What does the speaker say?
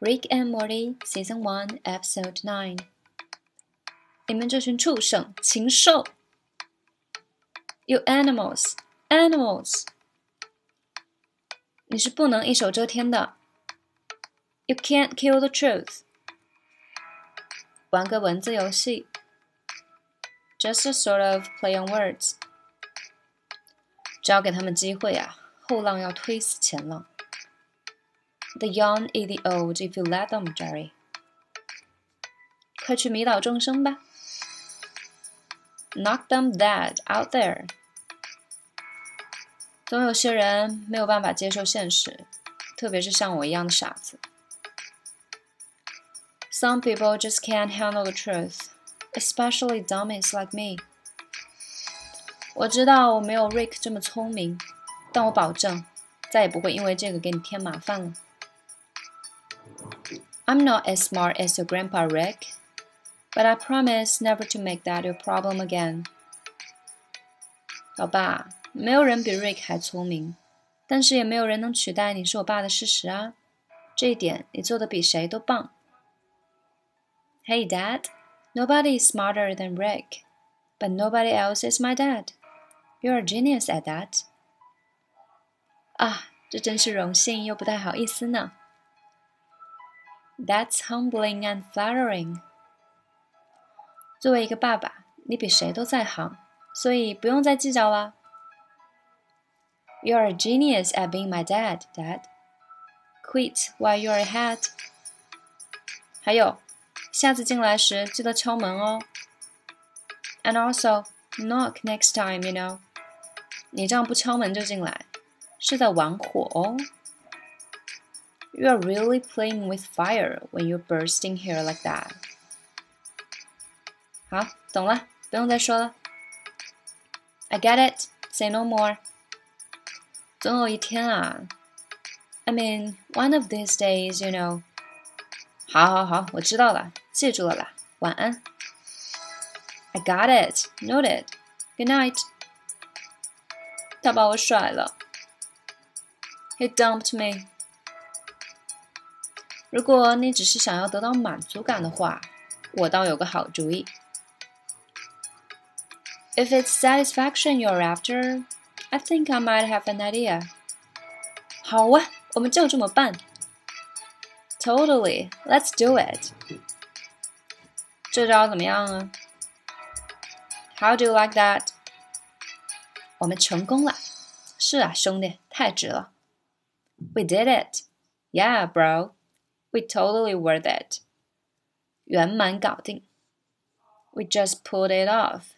Rick and Morty Season One Episode Nine。你们这群畜生，禽兽！You animals, animals！你是不能一手遮天的。You can't kill the truth。玩个文字游戏。Just a sort of play on words。只要给他们机会啊，后浪要推死前浪。 The young eat the old if you let them, Jerry。快去迷倒众生吧！Knock them dead out there。总有些人没有办法接受现实，特别是像我一样的傻子。Some people just can't handle the truth, especially dummies like me. 我知道我没有 Rick 这么聪明，但我保证再也不会因为这个给你添麻烦了。 I'm not as smart as your grandpa Rick, but I promise never to make that your problem again. 老爸，没有人比 Rick 还聪明，但是也没有人能取代你是我爸的事实啊。这一点你做的比谁都棒。Hey, Dad, nobody is smarter than Rick, but nobody else is my dad. You're a genius at that. 啊，这真是荣幸又不太好意思呢。 That's humbling and flattering. 作为一个爸爸，你比谁都在行，所以不用再计较了。You're a genius at being my dad, Dad. Quit while you're ahead. 还有，下次进来时记得敲门哦。And also knock next time, you know. 你这样不敲门就进来，是在玩火哦。 You are really playing with fire when you burst in here like that. 好，懂了，不用再说了。I get it. Say no more. 总有一天啊，I mean, one of these days, you know. 好好好，我知道了，记住了啦。晚安。I got it. Noted. Good night. 他把我甩了。He dumped me. 如果你只是想要得到满足感的话，我倒有个好主意。If it's satisfaction you're after, I think I might have an idea. 好啊，我们就这么办。Totally, let's do it. 这招怎么样啊？How do you like that? 我们成功了。是啊，兄弟，太值了。We did it. Yeah, bro. We totally worth it. 圆满搞定。We just pulled it off.